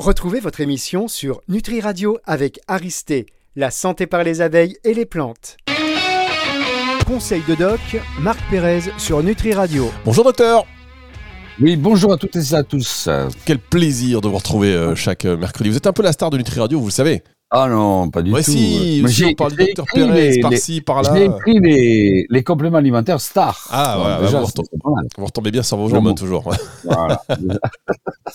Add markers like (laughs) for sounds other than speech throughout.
Retrouvez votre émission sur Nutri Radio avec Aristé, la santé par les abeilles et les plantes. Conseil de doc, Marc Pérez sur Nutri Radio. Bonjour docteur Oui, bonjour à toutes et à tous. Quel plaisir de vous retrouver euh, chaque euh, mercredi. Vous êtes un peu la star de Nutri Radio, vous le savez. Ah non, pas du Ouais, tout. si, Mais si, on parle docteur Pérez, par-ci, par-là. J'ai écrit les, les compléments alimentaires stars. Ah, voilà, déjà, vous, c'est retom- pas mal. vous retombez bien sur vos jambes toujours. Voilà. (laughs)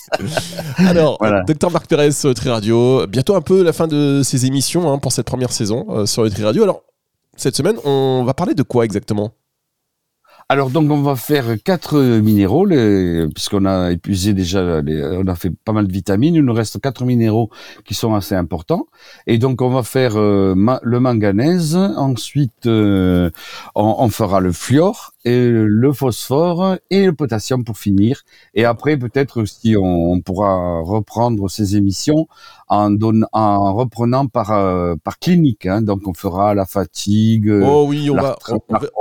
(laughs) Alors, Voilà. docteur Marc Pérez sur Nutri Radio. Bientôt un peu la fin de ces émissions hein, pour cette première saison euh, sur Nutri Radio. Alors, cette semaine, on va parler de quoi exactement? Alors donc on va faire quatre minéraux, les- puisqu'on a épuisé déjà, les- on a fait pas mal de vitamines. Il nous reste quatre minéraux qui sont assez importants. Et donc on va faire euh, le manganèse. Ensuite euh, on, on fera le fluor et le phosphore et le potassium pour finir. Et après peut-être si on, on pourra reprendre ces émissions en, reprenant par euh, par clinique. hein. Donc on fera la fatigue. Oh oui, on va,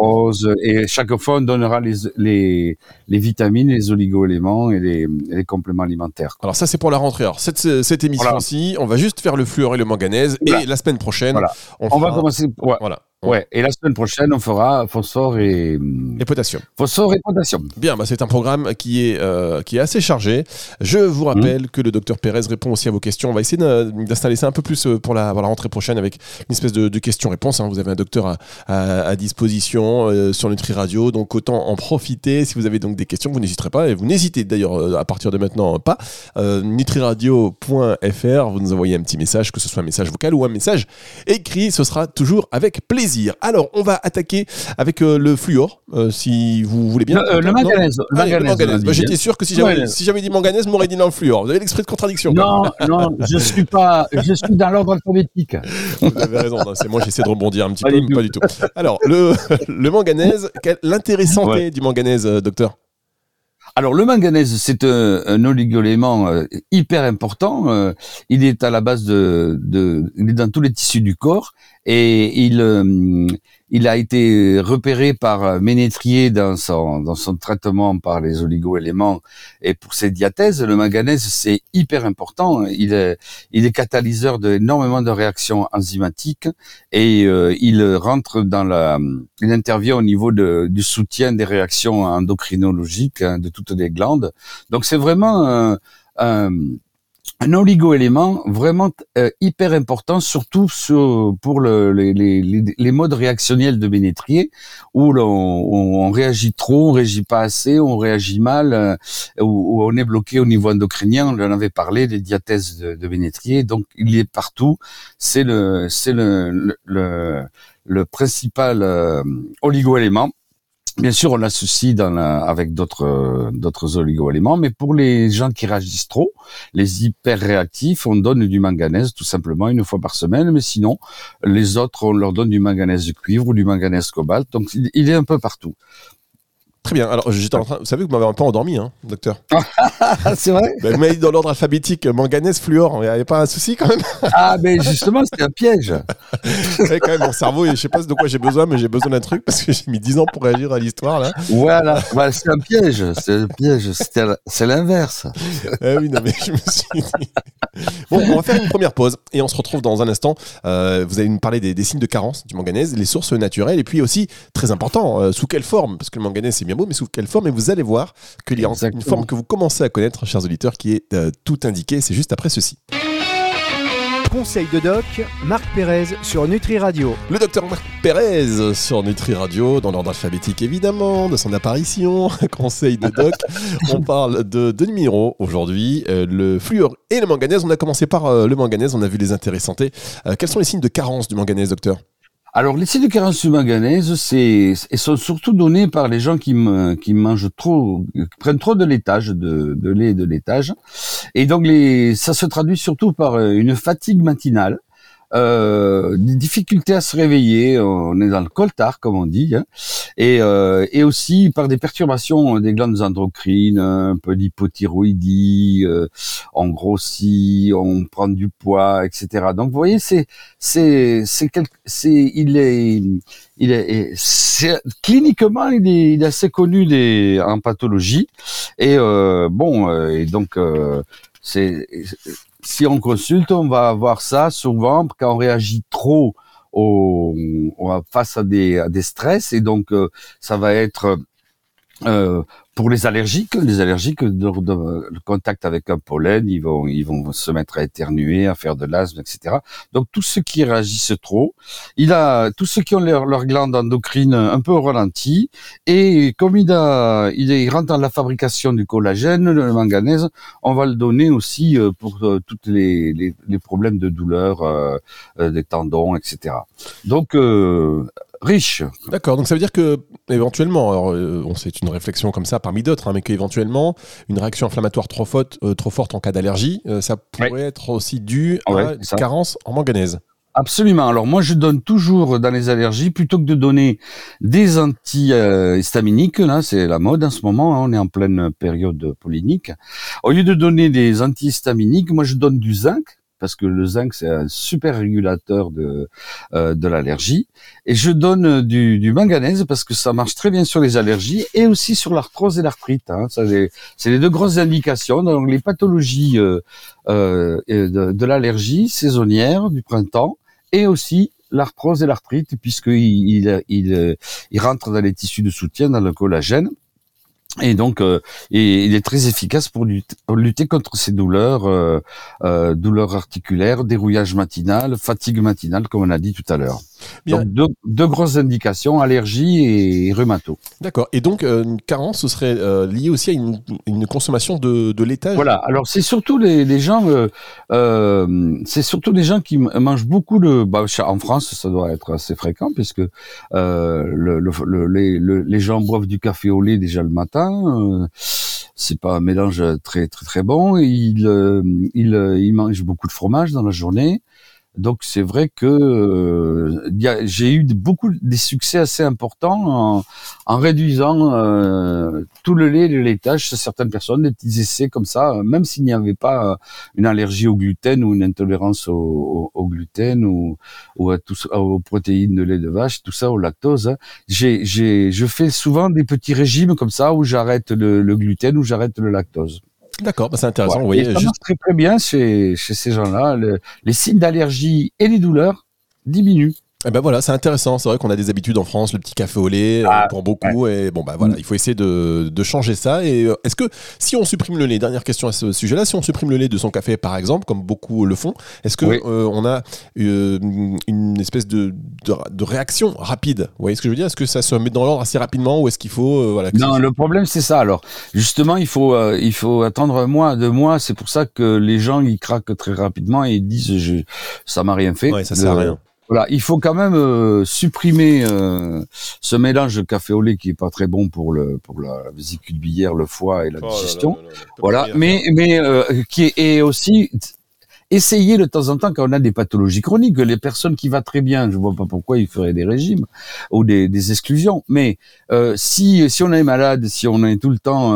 on- et chaque fois on donnera les, les, les vitamines, les oligo-éléments et les, compléments alimentaires. quoi. Alors ça c'est pour la rentrée. Alors cette, cette émission-ci, on va juste faire le fluor et le manganèse et la semaine prochaine, Voilà. on, On va commencer. Ouais, Voilà. Ouais. Et la semaine prochaine, on fera phosphore et Et potassium. phosphore et potassium. Bien, bah c'est un programme qui est, euh, qui est assez chargé. Je vous rappelle que le docteur Pérez répond aussi à vos questions. On va essayer d'installer ça un peu plus euh, pour la, pour la rentrée prochaine avec une espèce de, de questions-réponses. hein. Vous avez un docteur à, à- à disposition euh, sur Nutri Radio, donc autant en profiter. Si vous avez donc des questions, vous n'hésiterez pas. Et vous n'hésitez d'ailleurs à partir de maintenant pas. Euh, nutriradio.fr, vous nous envoyez un petit message, que ce soit un message vocal ou un message écrit. Ce sera toujours avec plaisir. Alors, on va attaquer avec euh, le fluor, euh, si vous voulez bien. Le, euh, le Non manganèse. le manganèse, Bah, J'étais sûr que si j'avais si dit manganèse, m'auriez dit dans le fluor. Vous avez l'esprit de contradiction. Non, (laughs) non, je suis pas, je suis dans l'ordre alphabétique. Vous avez raison. non, C'est moi, j'essaie de rebondir un petit Pas peu, mais pas du tout. Alors, le, (laughs) le manganèse, santé Ouais. du manganèse, docteur? Alors le manganèse, c'est un, un oligo-élément euh, hyper important. euh, il est à la base de, de, il est dans tous les tissus du corps et il, euh, il a été repéré par Ménétrier dans son, dans son traitement par les oligo-éléments et pour ses diathèses. Le manganèse, c'est hyper important. Il est, il est catalyseur d'énormément de réactions enzymatiques et euh, il rentre dans la, il intervient au niveau de, du soutien des réactions endocrinologiques hein, de toutes les glandes. Donc c'est vraiment un, un, un oligo-élément vraiment euh, hyper important, surtout sur, pour le, les, modes réactionnels de Ménétrier, où on, réagit trop, on réagit pas assez, on réagit mal, euh, où, on est bloqué au niveau endocrinien. On en avait parlé, les diathèses de, de Ménétrier. Donc il est partout. C'est le principal euh, oligo-élément. Bien sûr, on l'associe dans la- avec d'autres d'autres oligo-éléments, mais pour les gens qui réagissent trop, les hyper réactifs, on donne du manganèse tout simplement une fois par semaine, mais sinon les autres, on leur donne du manganèse de cuivre ou du manganèse cobalt. Donc il est un peu partout. Très bien. Alors, j'étais en train. Vous savez que vous m'avez un peu endormi, hein, docteur. (laughs) C'est vrai vous m'avez dit dans l'ordre alphabétique, manganèse, fluor. Il n'y a pas un souci quand même (laughs) Ah, mais justement, c'est un piège. (laughs) Ouais, quand même, mon cerveau, je sais pas de quoi j'ai besoin, mais j'ai besoin d'un truc parce que j'ai mis 10 ans pour réagir à l'histoire là. Voilà, Voilà, c'est un piège. C'est un piège. C'est l'inverse. Ah oui, non, mais je me suis dit. (laughs) Bon, on va faire une première pause et on se retrouve dans un instant. Euh, vous allez nous parler des, des signes de carence du manganèse, les sources naturelles et puis aussi, très important, euh, sous quelle forme Parce que le manganèse, c'est bien beau, mais sous quelle forme Et vous allez voir qu'il y a une forme que vous commencez à connaître, chers auditeurs, qui est euh, tout indiquée. C'est juste après ceci. Conseil de doc, Marc Pérez sur Nutri Radio. Le docteur Marc Pérez sur Nutri Radio, dans l'ordre alphabétique évidemment, de son apparition, (laughs) conseil de doc. (laughs) On parle de deux minéraux aujourd'hui, euh, le fluor et le manganèse. On a commencé par euh, le manganèse, on a vu les intérêts santé. Euh, quels sont les signes de carence du manganèse, docteur? Alors, les de carence manganèse, c'est, ils sont surtout donnés par les gens qui, me, qui mangent trop, qui prennent trop de laitage, de, de lait de laitage. Et donc, les, ça se traduit surtout par euh, une fatigue matinale, euh, des difficultés à se réveiller, on est dans le coltard, comme on dit, hein, et, euh, et aussi par des perturbations des glandes endocrines, un peu d'hypothyroïdie, euh, on grossit, on prend du poids, etc. Donc, vous voyez, c'est, c'est, c'est, il est, il est, c'est, cliniquement, il est, il est assez connu des, en pathologie. Et euh, bon, euh, et donc, c'est, si on consulte, on va avoir ça souvent quand on réagit trop au, face à des, à stress. Et donc ça va être euh, pour les allergiques, les allergiques, le contact avec un pollen, ils vont, ils vont se mettre à éternuer, à faire de l'asthme, etc. Donc tous ceux qui réagissent trop, il a tous ceux qui ont leur, leur glande endocrine un peu ralenti, et comme il a, il, rentre dans la fabrication du collagène, le manganèse, on va le donner aussi euh, pour euh, toutes les, les, les, problèmes de douleur, euh, des tendons, etc. Donc riche. D'accord, donc ça veut dire que éventuellement, alors on c'est une réflexion comme ça parmi d'autres, hein, mais qu'éventuellement, une réaction inflammatoire trop forte, euh, trop forte en cas d'allergie, euh, ça pourrait être aussi dû à une carence en manganèse. Absolument. Alors moi, je donne toujours dans les allergies, plutôt que de donner des antihistaminiques, là c'est la mode en ce moment, hein, on est en pleine période pollinique. Au lieu de donner des antihistaminiques, moi je donne du zinc, parce que le zinc c'est un super régulateur de euh, de l'allergie et je donne du, du, manganèse parce que ça marche très bien sur les allergies et aussi sur l'arthrose et l'arthrite. Hein. C'est les deux grosses indications. Donc les pathologies euh, euh, de, de l'allergie saisonnière du printemps et aussi l'arthrose et l'arthrite puisqu'il il, il, il rentre dans les tissus de soutien, dans le collagène. Et donc, euh, il est très efficace pour lutter, contre ces douleurs, euh, euh, douleurs articulaires, dérouillage matinal, fatigue matinale, comme on a dit tout à l'heure. Donc deux, grosses indications, allergie et rhumato. D'accord. Et donc euh, une carence, ce serait euh, lié aussi à une, une consommation de, de laitage. Voilà. Alors c'est surtout les, les gens, c'est surtout des gens qui mangent beaucoup de. Bah, en France, ça doit être assez fréquent puisque euh, le, le, les, les gens boivent du café au lait déjà le matin. C'est pas un mélange très très très bon. Ils, ils, ils mangent beaucoup de fromage dans la journée. Donc c'est vrai que euh, j'ai eu beaucoup des succès assez importants en, réduisant euh, tout le lait le laitage chez certaines personnes, des petits essais comme ça, même s'il n'y avait pas euh, une allergie au gluten ou une intolérance au, gluten ou, aux protéines de lait de vache, tout ça, au lactose. Hein. J'ai, je fais souvent des petits régimes comme ça où j'arrête le, le gluten ou j'arrête le lactose. D'accord, bah, c'est intéressant. Vous voyez, ça marche très très bien chez, chez ces gens-là. les signes d'allergie et les douleurs diminuent. Eh ben voilà, c'est intéressant. C'est vrai qu'on a des habitudes en France, le petit café au lait euh, ah, pour beaucoup. Et bon, bah voilà, mm. il faut essayer de, de changer ça. Et euh, est-ce que si on supprime le lait, dernière question à ce sujet-là, si on supprime le lait de son café, par exemple, comme beaucoup le font, est-ce que euh, on a une espèce de, de, réaction rapide? Vous voyez ce que je veux dire? Est-ce que ça se met dans l'ordre assez rapidement ou est-ce qu'il faut voilà Non, le problème c'est ça. Alors justement, il faut il faut attendre un mois, deux mois. C'est pour ça que les gens ils craquent très rapidement et ils disent je, ça m'a rien fait. Ouais, ça sert à rien. Voilà, il faut quand même euh, supprimer euh, ce mélange de café au lait qui est pas très bon pour le pour la vésicule biliaire, le foie et la oh digestion. voilà, mais mais euh, qui est, aussi essayer de temps en temps quand on a des pathologies chroniques, les personnes qui va très bien, je vois pas pourquoi ils feraient des régimes ou des, des exclusions. Mais si si on est malade, si on est tout le temps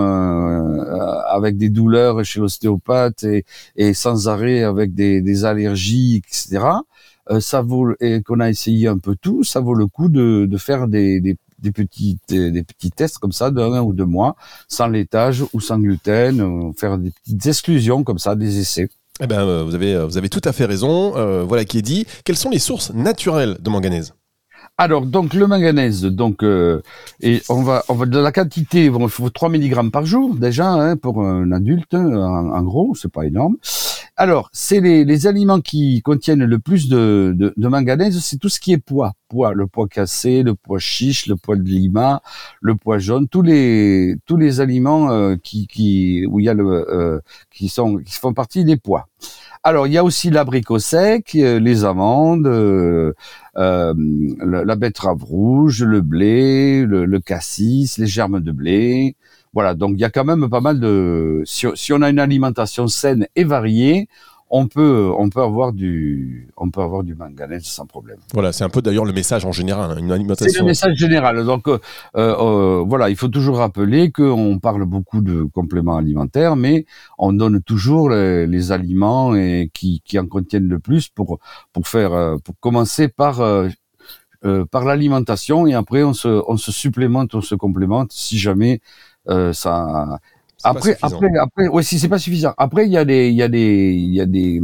avec des douleurs chez l'ostéopathe et, et sans arrêt avec des, des allergies, etc euh, ça vaut et qu'on a essayé un peu tout, ça vaut le coup de, de faire des, des, des petits des petits tests comme ça d'un ou deux mois, sans laitage ou sans gluten, euh, faire des petites exclusions comme ça, des essais. Eh ben, euh, vous avez vous avez tout à fait raison. voilà qui est dit. Quelles sont les sources naturelles de manganèse? Alors, donc le manganèse, donc euh, et on va, on va de la quantité, il faut 3 mg par jour déjà hein, pour un adulte, en, en gros, c'est pas énorme. Alors, c'est les, les, aliments qui contiennent le plus de, de, de manganèse, c'est tout ce qui est pois, pois, le pois cassé, le pois chiche, le pois de lima, le pois jaune, tous les tous les aliments euh, qui, qui où y a le euh, qui sont qui font partie des pois. Alors, il y a aussi l'abricot sec, euh, les amandes, euh, la betterave rouge, le blé, le, cassis, les germes de blé. Voilà, donc il y a quand même pas mal de... si on a une alimentation saine et variée, on peut, on peut avoir du, on peut avoir du manganèse sans problème. Voilà, c'est un peu d'ailleurs le message en général, hein, une alimentation. C'est le message général. Donc euh, euh, voilà, il faut toujours rappeler qu'on parle beaucoup de compléments alimentaires, mais on donne toujours les, aliments et qui, qui en contiennent le plus pour pour faire, euh, pour commencer par par l'alimentation et après on se, on se supplémente, on se complémente si jamais ça Après, après, après, ouais, si c'est pas suffisant. Après, il y a des, il y a des, il y a des,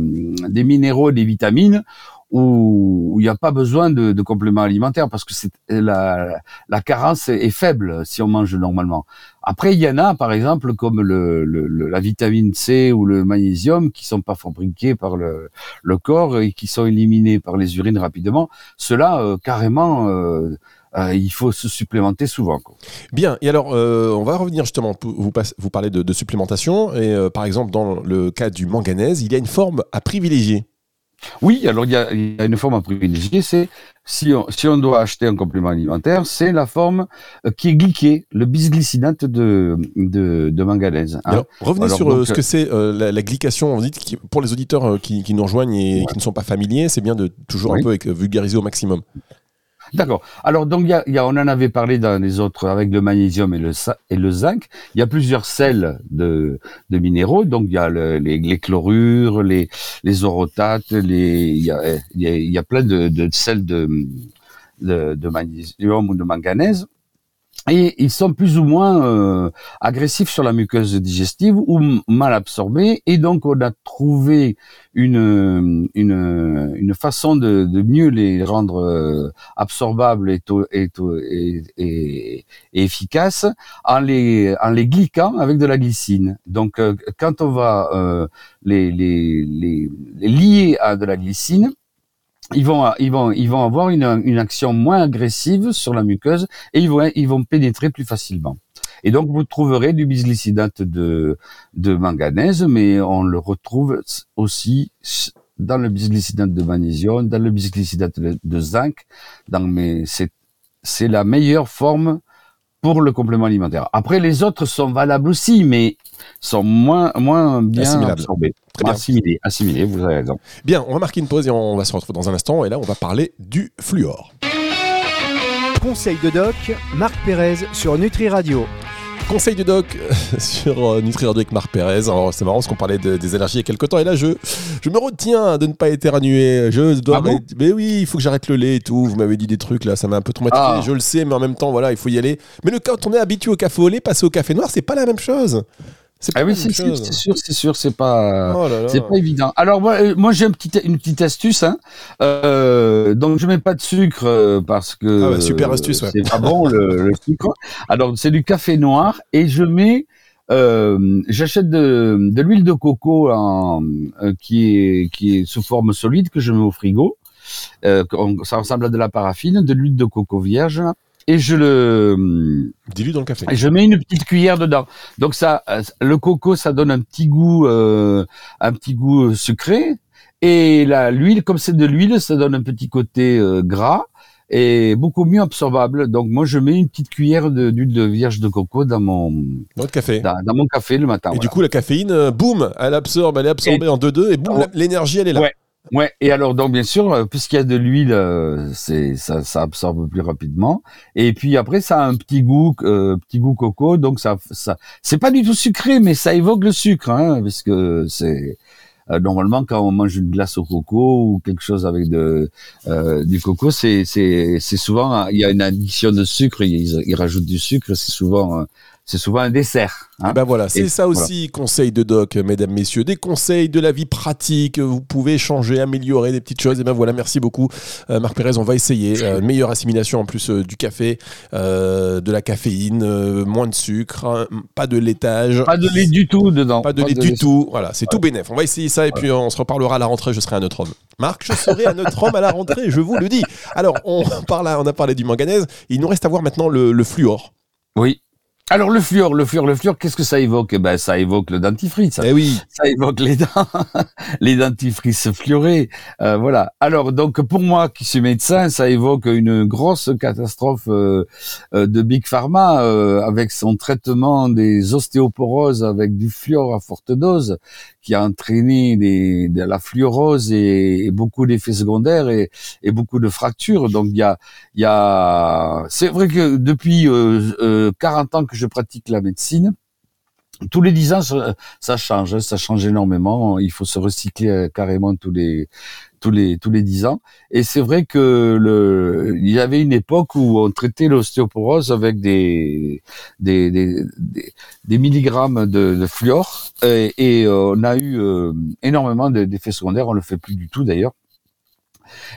des minéraux, des vitamines où il n'y a pas besoin de, de, compléments alimentaires parce que c'est la, la carence est faible si on mange normalement. Après, il y en a, par exemple, comme le, le, la vitamine C ou le magnésium, qui sont pas fabriqués par le, le corps et qui sont éliminés par les urines rapidement. Cela, euh, carrément, euh, euh, il faut se supplémenter souvent. Quoi. Bien, et alors on va revenir justement, vous, vous parlez de, de supplémentation, et par exemple dans le cas du manganèse, il y a une forme à privilégier. Oui, alors il y a, une forme à privilégier, c'est si on, si on doit acheter un complément alimentaire, c'est la forme euh, qui est glyquée, le bisglycinate de, de, de manganèse. Hein. revenez sur euh, ce que c'est euh, la, glycation. On dit pour les auditeurs qui, qui, nous rejoignent et qui ne sont pas familiers, c'est bien de toujours un peu vulgariser au maximum. D'accord. Alors donc y y a, on en avait parlé dans les autres avec le magnésium et le, et le zinc. Il y a plusieurs sels de, minéraux. Donc il y a le, les, les, chlorures, les, les orotates, les il y a, y, a, y a plein de, de sels de, de magnésium ou de manganèse et ils sont plus ou moins euh, agressifs sur la muqueuse digestive ou mal absorbés et donc on a trouvé une une, une façon de, de mieux les rendre euh, absorbables et, et, et, efficaces en les en les glyquant avec de la glycine. Donc euh, quand on va les, les, les, les lier à de la glycine, ils vont, ils vont, ils vont avoir une, une action moins agressive sur la muqueuse et ils vont, ils vont pénétrer plus facilement. Et donc vous trouverez du bisglycinate de, de manganèse, mais on le retrouve aussi dans le bisglycinate de magnésium, dans le bisglycinate de, zinc. Dans mais c'est c'est la meilleure forme pour le complément alimentaire. Après les autres sont valables aussi, mais sont moins moins bien absorbés. Très bien. Assimilés, vous avez raison. Bien, on va marquer une pause et on va se retrouver dans un instant. Et là, on va parler du fluor. Conseil de doc, Marc Pérez sur Nutri Radio. Conseil de doc (laughs) sur euh, Nutri Radio avec Marc Pérez. Alors c'est marrant parce qu'on parlait des allergies il y a quelques temps et là je, je me retiens de ne pas éternuer. Je dois ah mais oui, il faut que j'arrête le lait et tout. Vous m'avez dit des trucs là, ça m'a un peu traumatisé. Ah. Je le sais, mais en même temps voilà, il faut y aller. Mais le quand on est habitué au café au lait, passer au café noir, c'est pas la même chose. Ah oui, c'est sûr, c'est sûr, c'est sûr, c'est pas, oh c'est pas évident. Alors moi, euh, moi j'ai une petite, une petite astuce. Hein. Euh, donc je mets pas de sucre euh, parce que ah super astuce, ouais. c'est pas bon le, le, sucre. Alors c'est du café noir et je mets, euh, j'achète de, de l'huile de coco en, euh, qui est qui est sous forme solide que je mets au frigo. ça ressemble à de la paraffine, de l'huile de coco vierge et je le dilue dans le café. Et je mets une petite cuillère dedans. Donc ça, euh, le coco, ça donne un petit goût, euh, un petit goût euh, sucré. Et la l'huile, comme c'est de l'huile, ça donne un petit côté gras et beaucoup mieux absorbable. Donc moi, je mets une petite cuillère d'huile de, vierge de coco dans mon dans café, dans, mon café le matin. Et du coup, la caféine, boum, elle absorbe, elle est absorbée en 2-2 et boum, l'énergie, elle est là. Ouais. Ouais, et alors donc bien sûr, euh, puisqu'il y a de l'huile, euh, c'est ça, ça absorbe plus rapidement. Et puis après, ça a un petit goût, euh, petit goût coco, donc ça, ça, c'est pas du tout sucré, mais ça évoque le sucre, hein, parce que c'est normalement quand on mange une glace au coco ou quelque chose avec de du coco, c'est c'est c'est souvent il y a une addition de sucre, ils, ils rajoutent du sucre, c'est souvent c'est souvent un dessert. Hein. ben voilà, c'est ça aussi, conseil de doc, mesdames, messieurs, des conseils de la vie pratique. Vous pouvez changer, améliorer des petites choses. Et ben voilà, merci beaucoup, euh, Marc Pérez. On va essayer euh, meilleure assimilation en plus euh, du café, de la caféine, moins de sucre, hein, pas de laitage. Pas de lait du tout dedans. Pas de lait du tout. Voilà, c'est tout bénef. On va essayer ça et puis on se reparlera à la rentrée. Je serai un autre homme. Marc, je serai un autre homme à la rentrée, je vous le dis. Alors, on, parle, on a parlé du manganèse. Il nous reste à voir maintenant le, le fluor. Oui. Alors le fluor, le fluor, le fluor, qu'est-ce que ça évoque? Eh Ben ça évoque le dentifrice. Eh oui. Ça évoque les dents, (laughs) les dentifrices fluorés. Euh, voilà. Alors donc pour moi qui suis médecin, ça évoque une grosse catastrophe euh, euh, de Big Pharma avec son traitement des ostéoporoses avec du fluor à forte dose qui a entraîné de la fluorose et, beaucoup d'effets secondaires et, beaucoup de fractures. Donc il y a, c'est vrai que depuis euh, 40 ans que je pratique la médecine, tous les dix ans, ça, change, hein, ça change énormément. Il faut se recycler euh, carrément tous les tous les tous les dix ans. Et c'est vrai que le, il y avait une époque où on traitait l'ostéoporose avec des des, des des, milligrammes de, de fluor et, et, on a eu euh, énormément d'effets secondaires. On le fait plus du tout d'ailleurs.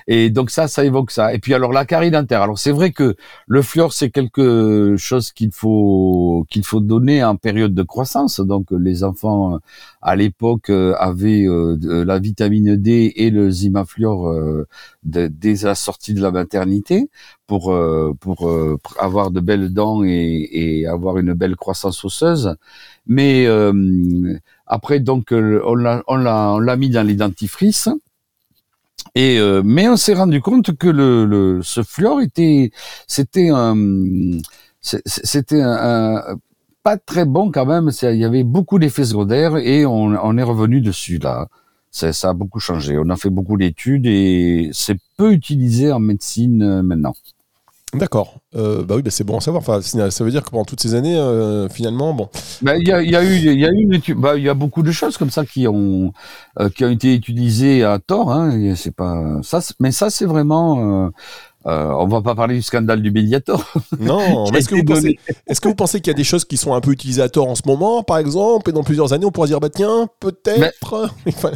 Et donc ça, ça évoque ça. Et puis alors la carie dentaire. Alors c'est vrai que le fluor c'est quelque chose qu'il faut qu'il faut donner en période de croissance. Donc les enfants à l'époque avaient euh, la vitamine D et le zimafluor euh, dès la sortie de la maternité pour euh, pour avoir de belles dents et, et, avoir une belle croissance osseuse. Mais après donc on l'a on l'a mis dans les dentifrices et euh, mais on s'est rendu compte que le, le ce fluor était c'était un c'était un, pas très bon quand même. Il y avait beaucoup d'effets secondaires et on, on, est revenu dessus là. Ça, ça a beaucoup changé. On a fait beaucoup d'études et c'est peu utilisé en médecine euh, maintenant. D'accord. Euh, bah oui, bah c'est bon à savoir. Enfin, ça veut dire que pendant toutes ces années, euh, finalement, bon. Bah, il y, a, y, a, eu. Bah, y a beaucoup de choses comme ça qui ont euh, qui ont été utilisées à tort. Hein. C'est pas ça, mais ça c'est vraiment euh, on va pas parler du scandale du Mediator. (laughs) Non, (laughs) mais est-ce que, vous pensez, est-ce que vous pensez qu'il y a des choses qui sont un peu utilisées à tort en ce moment, par exemple, et dans plusieurs années, on pourra dire, bah tiens, peut-être.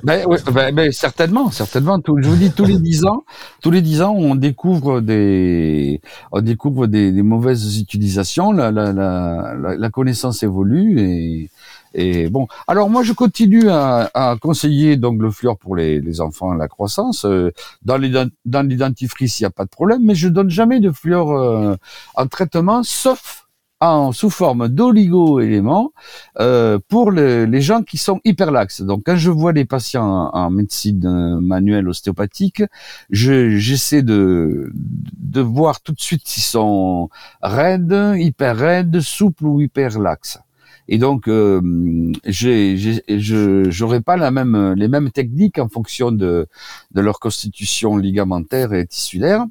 Ben, ben, ben, certainement, certainement. je vous dis, tous les (laughs) dix ans, tous les dix ans, on découvre des, on découvre des, mauvaises utilisations. La, la, la, la, connaissance évolue et et bon, alors moi je continue à, à conseiller donc le fluor pour les, les enfants, la croissance. Euh, dans les les il n'y a pas de problème, mais je donne jamais de fluor euh, en traitement, sauf en sous forme d'oligo-éléments euh, pour les gens qui sont hyperlaxes. Donc quand je vois des patients en, médecine manuelle ostéopathique, j'essaie de, de voir tout de suite s'ils sont raides, hyper raides, souples ou hyper laxes. Et donc, euh, pas la même, les mêmes techniques en fonction de leur constitution ligamentaire et tissulaire.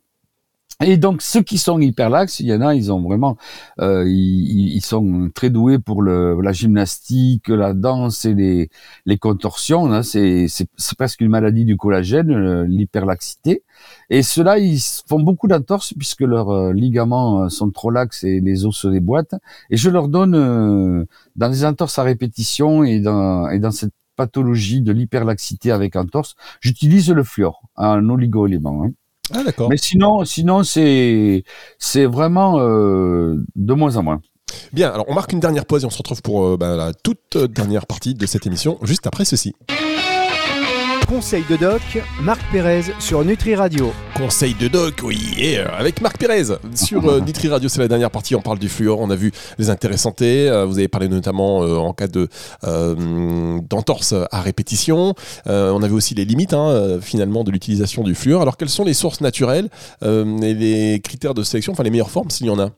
Et donc ceux qui sont hyperlaxes, il y en a, ils ont vraiment, euh, ils, ils, sont très doués pour le, la gymnastique, la danse et les, les contorsions. Hein. C'est, c'est, presque une maladie du collagène, euh, l'hyperlaxité. Et ceux-là, ils font beaucoup d'entorses puisque leurs euh, ligaments euh, sont trop laxes et les os se déboîtent. Et je leur donne dans les entorses à répétition et dans, et dans cette pathologie de l'hyperlaxité avec entorse, j'utilise le fluor, un oligo-élément. Hein. Ah, d'accord. Mais sinon, sinon c'est c'est vraiment euh, de moins en moins. Bien, alors on marque une dernière pause et on se retrouve pour euh, bah, la toute dernière partie de cette émission, juste après ceci. Conseil de doc, Marc Pérez sur Nutri Radio. Conseil de doc, oui, avec Marc Pérez sur euh, Nutri Radio, c'est la dernière partie. On parle du fluor, on a vu les intérêts santé. Euh, vous avez parlé notamment euh, en cas de d'entorse à répétition. on a vu aussi les limites hein, finalement de l'utilisation du fluor. Alors quelles sont les sources naturelles et les critères de sélection, enfin les meilleures formes s'il y en a?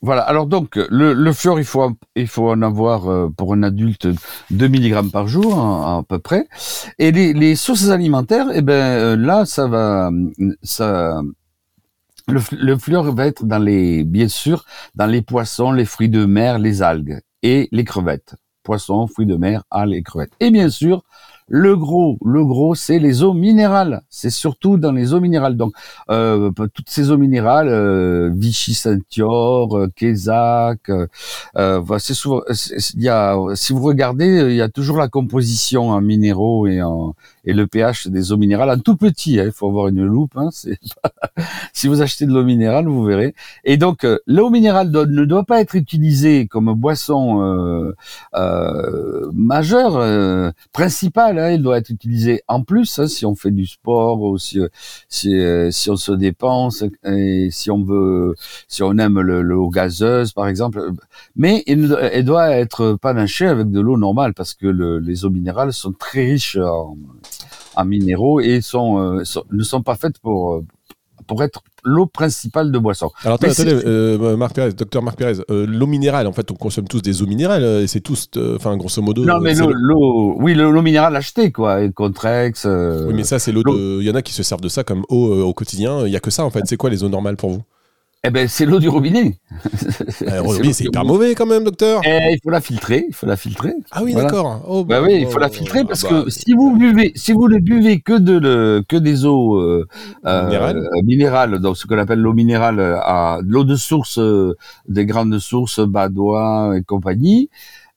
Voilà. Alors donc le, le fluor, il faut il faut en avoir euh, pour un adulte 2 mg par jour à, peu près. Et les, les sources alimentaires, eh ben euh, là ça va ça le, le fluor va être dans les bien sûr dans les poissons, les fruits de mer, les algues et les crevettes. Poissons, fruits de mer, algues et crevettes. Et bien sûr le gros, le gros, c'est les eaux minérales. C'est surtout dans les eaux minérales. Donc, euh, toutes ces eaux minérales, euh, Vichy Saint-Yor, euh, euh, euh c'est souvent, il y a, si vous regardez, il y a toujours la composition en minéraux et en et le pH des eaux minérales, un tout petit. Hein, il faut avoir une loupe. Hein, (laughs) si vous achetez de l'eau minérale, vous verrez. Et donc, l'eau minérale ne doit pas être utilisée comme boisson majeure, principale Hein, il doit être utilisé en plus hein, si on fait du sport ou si, si, euh, si, on se dépense et si on veut, si on aime le, l'eau gazeuse par exemple. Mais elle doit être panachée avec de l'eau normale parce que le, les eaux minérales sont très riches en, en minéraux et sont, euh, sont, ne sont pas faites pour pour être l'eau principale de boisson. Alors attendez, euh, Marc Pérez, docteur Marc Pérez, euh, l'eau minérale, en fait, on consomme tous des eaux minérales, euh, et c'est tous, enfin, grosso modo. Non, mais l'eau, oui, l'eau minérale achetée, quoi, et Contrex. Oui, mais ça, c'est l'eau de. Il y en a qui se servent de ça comme eau au quotidien. Il y a que ça, en fait. C'est quoi les eaux normales pour vous? Eh ben, c'est l'eau du robinet. Euh, (laughs) robinet, c'est hyper mauvais quand même, docteur. Eh, il faut la filtrer, il faut la filtrer. Ah oui, Voilà. d'accord. Oh, Bah oui, il faut la oh, filtrer parce bah, que si vous buvez, si vous ne buvez que de le, que des eaux euh, euh, Minérales. euh, minérales, donc ce qu'on appelle l'eau minérale, à de l'eau de source, euh, des grandes sources, Badois et compagnie,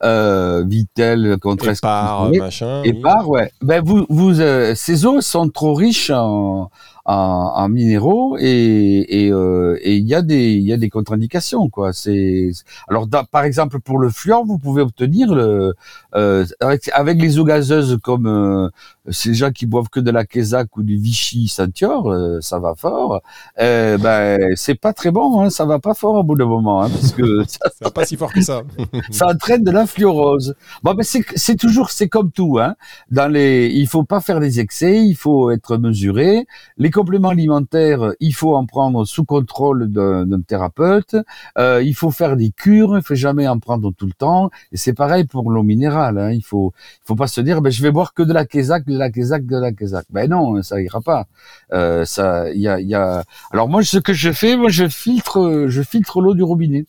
euh, Vitel, Contresse, Épar, et, machin. et oui. par, ouais. Ben vous, vous, euh, ces eaux sont trop riches en, en, en minéraux et et euh, et il y a des il y a des contre-indications quoi. C'est alors dans- par exemple pour le fluor vous pouvez obtenir le euh, avec, avec les eaux gazeuses comme euh, ces gens qui boivent que de la Quesac ou du Vichy Saint-Yor, euh, ça va fort. Euh, ben c'est pas très bon, hein, ça va pas fort au bout d'un moment hein, parce que (laughs) ça, C'est pas si fort que ça. (laughs) ça entraîne de la fluorose. Bon, ben c'est c'est toujours c'est comme tout, hein. Dans les, il faut pas faire des excès, il faut être mesuré. Les compléments alimentaires, il faut en prendre sous contrôle d'un thérapeute. Euh, il faut faire des cures, il faut jamais en prendre tout le temps. Et c'est pareil pour l'eau minérale. Hein. Il faut, il faut pas se dire, ben je vais boire que de la Quesac, de la Quesac, de la Quesac. Ben non, ça ira pas. Euh, ça, il y a, y a. Alors moi, ce que je fais, moi, je filtre, je filtre l'eau du robinet.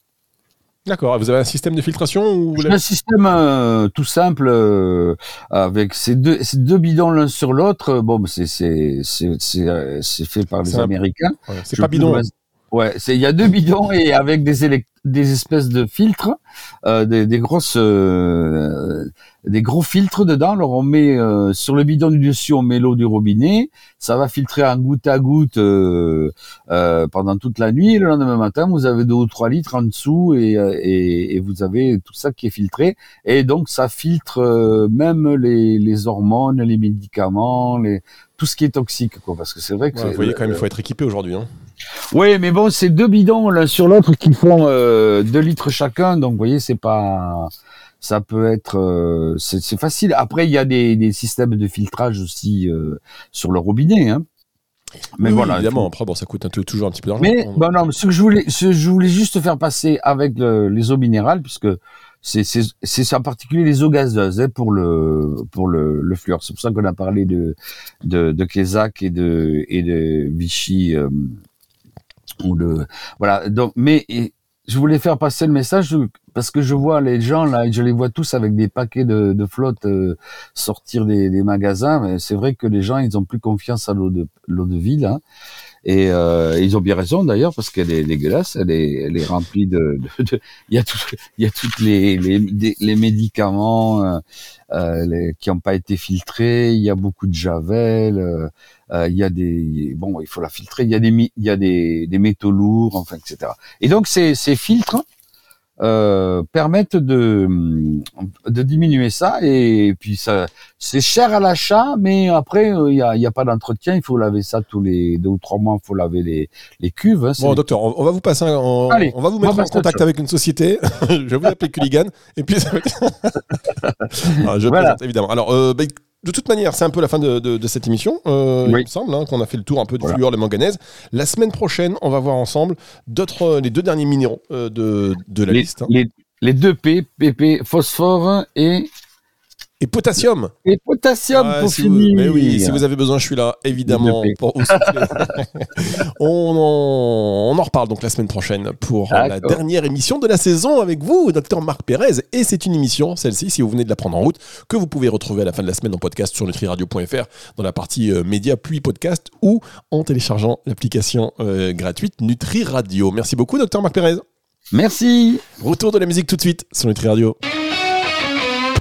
D'accord. Vous avez un système de filtration ou vous un système euh, tout simple euh, avec ces deux, ces deux bidons l'un sur l'autre. Bon, c'est c'est c'est c'est euh, fait par les Américains. Ouais, C'est pas bidon. Ouais, c'est il y a deux bidons et avec des élec- des espèces de filtres, euh, des, des grosses euh, des gros filtres dedans. Alors on met euh, sur le bidon du dessus, on met l'eau du robinet. Ça va filtrer en goutte à goutte euh, euh, pendant toute la nuit. Et le lendemain matin, vous avez deux ou trois litres en dessous et, euh, et, et vous avez tout ça qui est filtré. Et donc ça filtre euh, même les, les hormones, les médicaments, les tout ce qui est toxique, quoi. Parce que c'est vrai que Ouais, vous voyez quand même, il faut être équipé aujourd'hui. Hein. Oui, mais bon, c'est deux bidons l'un sur l'autre qui font euh, 2 litres chacun, donc vous voyez, c'est pas, ça peut être, euh, c'est facile. Après, il y a des, des systèmes de filtrage aussi euh, sur le robinet, hein. Mais Oui, voilà. évidemment. Après, bon, ça coûte un peu- toujours un petit peu d'argent. Mais On- bon, non, ce que je voulais, ce que je voulais juste faire passer avec le- les eaux minérales, puisque c'est en particulier les eaux gazeuses hein, pour le pour le, le fluor. C'est pour ça qu'on a parlé de de de Kézak et de et de Vichy euh, voilà. Donc, mais je voulais faire passer le message parce que je vois les gens là, et je les vois tous avec des paquets de, de euh, sortir des, des magasins. C'est vrai que les gens ils ont plus confiance à l'eau de l'eau de ville. Hein. Et euh, ils ont bien raison d'ailleurs parce qu'elle est dégueulasse, elle est, elle est remplie de, de, de- il y a tout, il y a toutes les les, les médicaments euh, euh, qui n'ont pas été filtrés, il y a beaucoup de javel, euh, euh, il y a des bon, il faut la filtrer, il y a des il y a des, des métaux lourds, enfin etc. Et donc ces ces filtres euh, permettent de de diminuer ça et puis ça c'est cher à l'achat mais après euh, il y a il y a pas d'entretien il faut laver ça tous les deux ou trois mois il faut laver les les cuves hein, Bon, docteur, on, on va vous passer, on, Allez, on va vous mettre va en contact avec une société. (laughs) je vais vous appeler Culligan. Et puis, ça va être- (laughs) Ah, je Voilà. plaisante, évidemment. Alors, euh, bah, de toute manière, c'est un peu la fin de, de- de cette émission. Euh, Oui. Il me semble hein, qu'on a fait le tour un peu du Voilà. fluor, les manganèses. La semaine prochaine, on va voir ensemble d'autres, euh, les deux derniers minéraux euh, de, de la les, liste. hein. les les deux P PP phosphore et Et potassium. et potassium pour si vous- finir mais oui, si vous avez besoin, je suis là, évidemment, pour vous (laughs) on, en, on en reparle donc la semaine prochaine pour la dernière émission de la saison avec vous, docteur Marc Pérez. Et c'est une émission, celle-ci, si vous venez de la prendre en route, que vous pouvez retrouver à la fin de la semaine en podcast sur nutriradio.fr dans la partie euh, média puis podcast ou en téléchargeant l'application euh, gratuite Nutri Radio. Merci beaucoup, docteur Marc Pérez. merci Retour de la musique tout de suite sur Nutri Radio.